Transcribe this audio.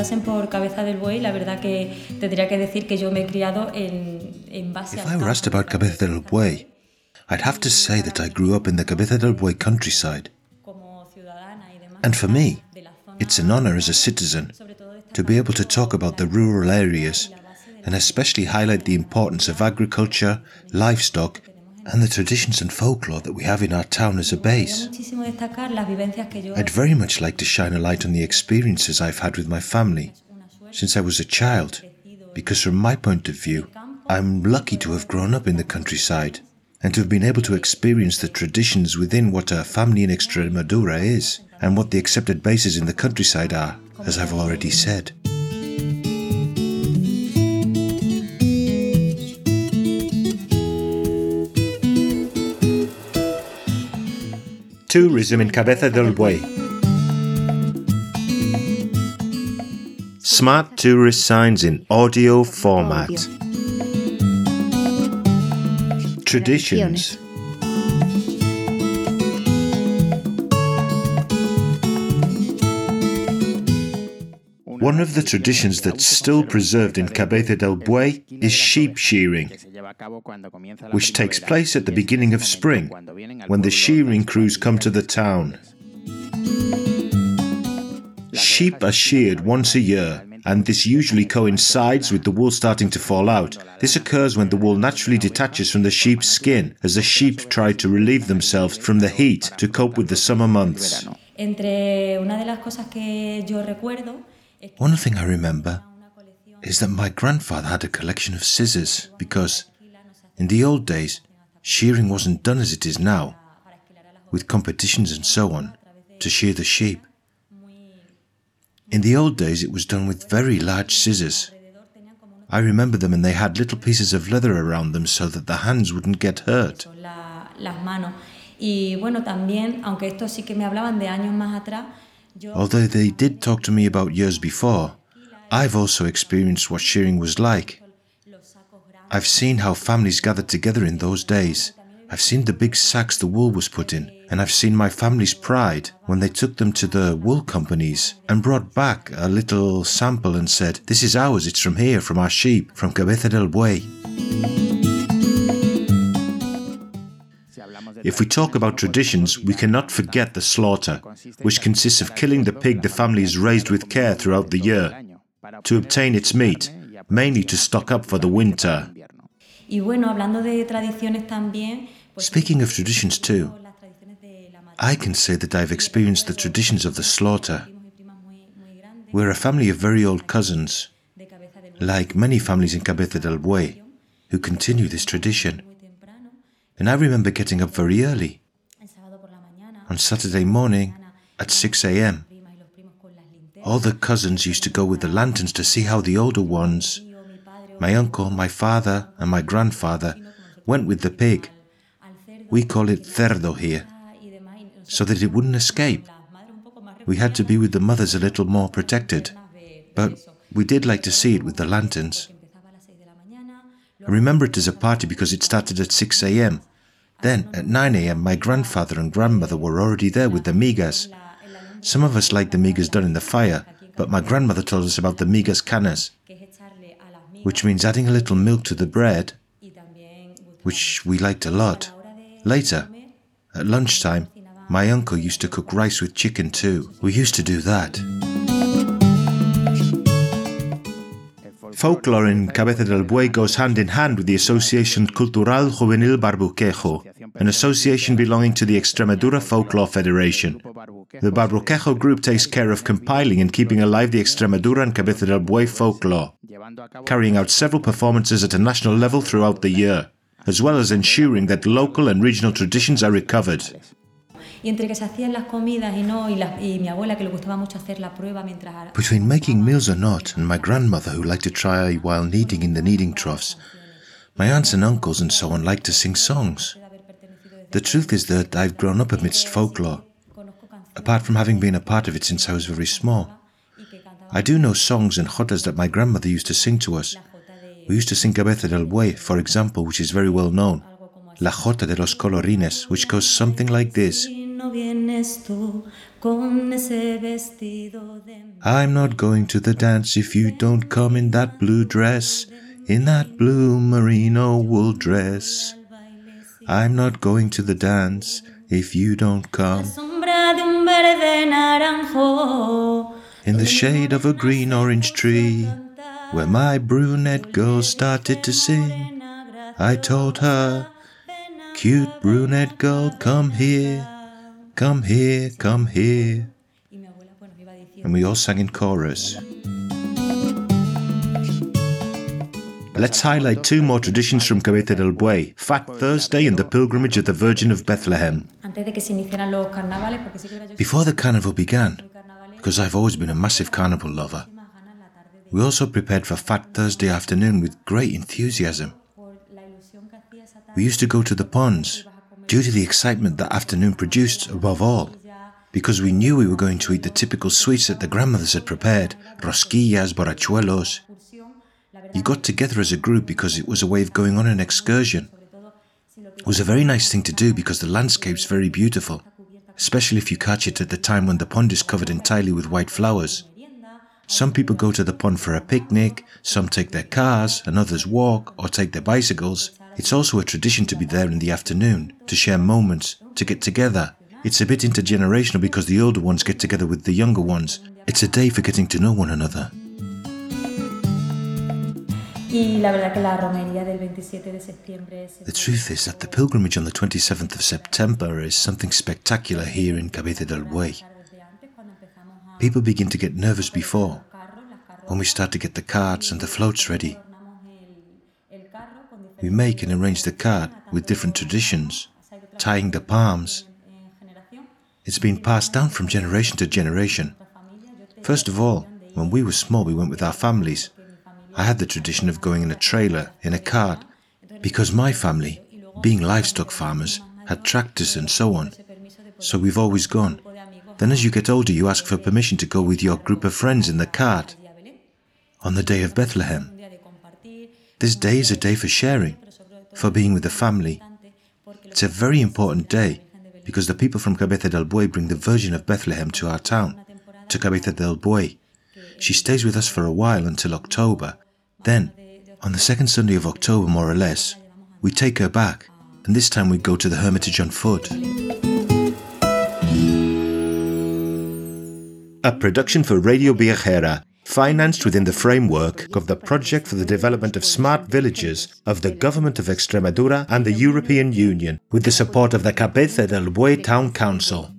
preguntasen por Cabeza del Buey, la verdad que tendría que decir que yo me he criado en, en base If I were asked about Cabeza del Buey, I'd have to say that I grew up in the Cabeza del Buey countryside. Como ciudadana y demás, And for me, de la zona, it's an honor as a citizen sobre todo destacar to be able to talk about the rural areas and especially highlight the importance of agriculture, livestock, and the traditions and folklore that we have in our town as a base. muchísimo destacar las vivencias que yo I'd very much like to shine a light on the experiences I've had with my family since I was a child, because from my point of view, I'm lucky to have grown up in the countryside and to have been able to experience the traditions within what a family in Extremadura is and what the accepted bases in the countryside are, as I've already said. Tourism in Cabeza del Buey. Smart tourist signs in audio format. Traditions. One of the traditions that's still preserved in Cabeza del Buey is sheep shearing, which takes place at the beginning of spring, when the shearing crews come to the town. Sheep are sheared once a year, and this usually coincides with the wool starting to fall out. This occurs when the wool naturally detaches from the sheep's skin as the sheep try to relieve themselves from the heat to cope with the summer months. Entre una de las cosas que yo recuerdo One thing I remember is that my grandfather had a collection of scissors because in the old days shearing wasn't done as it is now, with competitions and so on, to shear the sheep. In the old days it was done with very large scissors. I remember them and they had little pieces of leather around them so that the hands wouldn't get hurt. Y bueno, también, aunque esto sí que me hablaban de años más atrás, Although they did talk to me about years before, I've also experienced what shearing was like. I've seen how families gathered together in those days. I've seen the big sacks the wool was put in, and I've seen my family's pride when they took them to the wool companies and brought back a little sample and said, This is ours, it's from here, from our sheep, from Cabeza del Buey. If we talk about traditions, we cannot forget the slaughter, which consists of killing the pig the family has raised with care throughout the year to obtain its meat, mainly to stock up for the winter. Y bueno, hablando de tradiciones también, pues Speaking of traditions too, las tradiciones de la I can say that I've experienced the traditions of the slaughter. primos y primas muy, muy grandes We're a family of very old cousins, de cabeza del like many families in Cabeza del Buey, who continue this tradition. And I remember getting up very early el sábado por la mañana, on Saturday morning at 6 a.m. primas y los primos con las linternas, All the cousins used to go with the lanterns to see how the older ones, yo, mi padre, my uncle, my father, and my grandfather, went with the pig. We call it cerdo here, y demás, y nosotros, so that it wouldn't escape. las madres un poco más We had to be with the mothers a little more protected, but we did like to see it with the lanterns. empezaba a las 6 de la mañana, I remember it as a party because it started at 6 a.m. Then, at 9 a.m., my grandfather and grandmother were already there with the migas. Some of us liked the migas done in the fire, but my grandmother told us about the migas canas, which means adding a little milk to the bread, which we liked a lot. Later, at lunchtime, my uncle used to cook rice with chicken too. We used to do that. Folklore in Cabeza del Buey goes hand in hand with the Association Cultural Juvenil Barbuquejo, an association belonging to the Extremadura Folklore Federation. The Barbuquejo group takes care of compiling and keeping alive the Extremadura and Cabeza del Buey folklore, carrying out several performances at a national level throughout the year, as well as ensuring that local and regional traditions are recovered. Y entre que se hacían las comidas y no, y, la- y mi abuela que le gustaba mucho hacer la prueba mientras Between making meals or not, and my grandmother who liked to try while kneading in the kneading troughs, my aunts and uncles and so on liked to sing songs. The truth is that I've grown up amidst folklore, apart from having been a part of it since I was very small. I do know songs and jotas that my grandmother used to sing to us. We used to sing Cabeza del Buey, for example, which is very well known. La Jota de los Colorines, which goes something like this. I'm not going to the dance if you don't come in that blue dress, in that blue merino wool dress. I'm not going to the dance if you don't come. In the shade of a green orange tree, where my brunette girl started to sing, I told her, Cute brunette girl, come here, come here, come here. And we all sang in chorus. Let's highlight two more traditions from Cabeza del Buey Fat Thursday and the Pilgrimage of the Virgin of Bethlehem. Before the carnival began, because I've always been a massive carnival lover, we also prepared for Fat Thursday afternoon with great enthusiasm. We used to go to the ponds due to the excitement that afternoon produced above all, because we knew we were going to eat the typical sweets that the grandmothers had prepared rosquillas, borrachuelos, you got together as a group because it was a way of going on an excursion. It was a very nice thing to do because the landscape's very beautiful, especially if you catch it at the time when the pond is covered entirely with white flowers. Some people go to the pond for a picnic, some take their cars, and others walk or take their bicycles. It's also a tradition to be there in the afternoon, to share moments, to get together. It's a bit intergenerational because the older ones get together with the younger ones. It's a day for getting to know one another. The truth is that the pilgrimage on the 27th of September is something spectacular here in Cabeza del Buey. People begin to get nervous before, when we start to get the carts and the floats ready. We make and arrange the cart with different traditions, tying the palms. It's been passed down from generation to generation. First of all, when we were small, we went with our families I had the tradition of going in a trailer, in a cart, because my family, being livestock farmers, had tractors and so on. So we've always gone. Then as you get older, you ask for permission to go with your group of friends in the cart on the day of Bethlehem. This day is a day for sharing, for being with the family. It's a very important day because the people from Cabeza del Buey bring the Virgin of Bethlehem to our town, to Cabeza del Buey. She stays with us for a while until October. Then, on the second Sunday of October, more or less, we take her back, and this time we go to the Hermitage on foot. A production for Radio Viajera, financed within the framework of the Project for the Development of Smart Villages of the Government of Extremadura and the European Union, with the support of the Cabeza del Buey Town Council.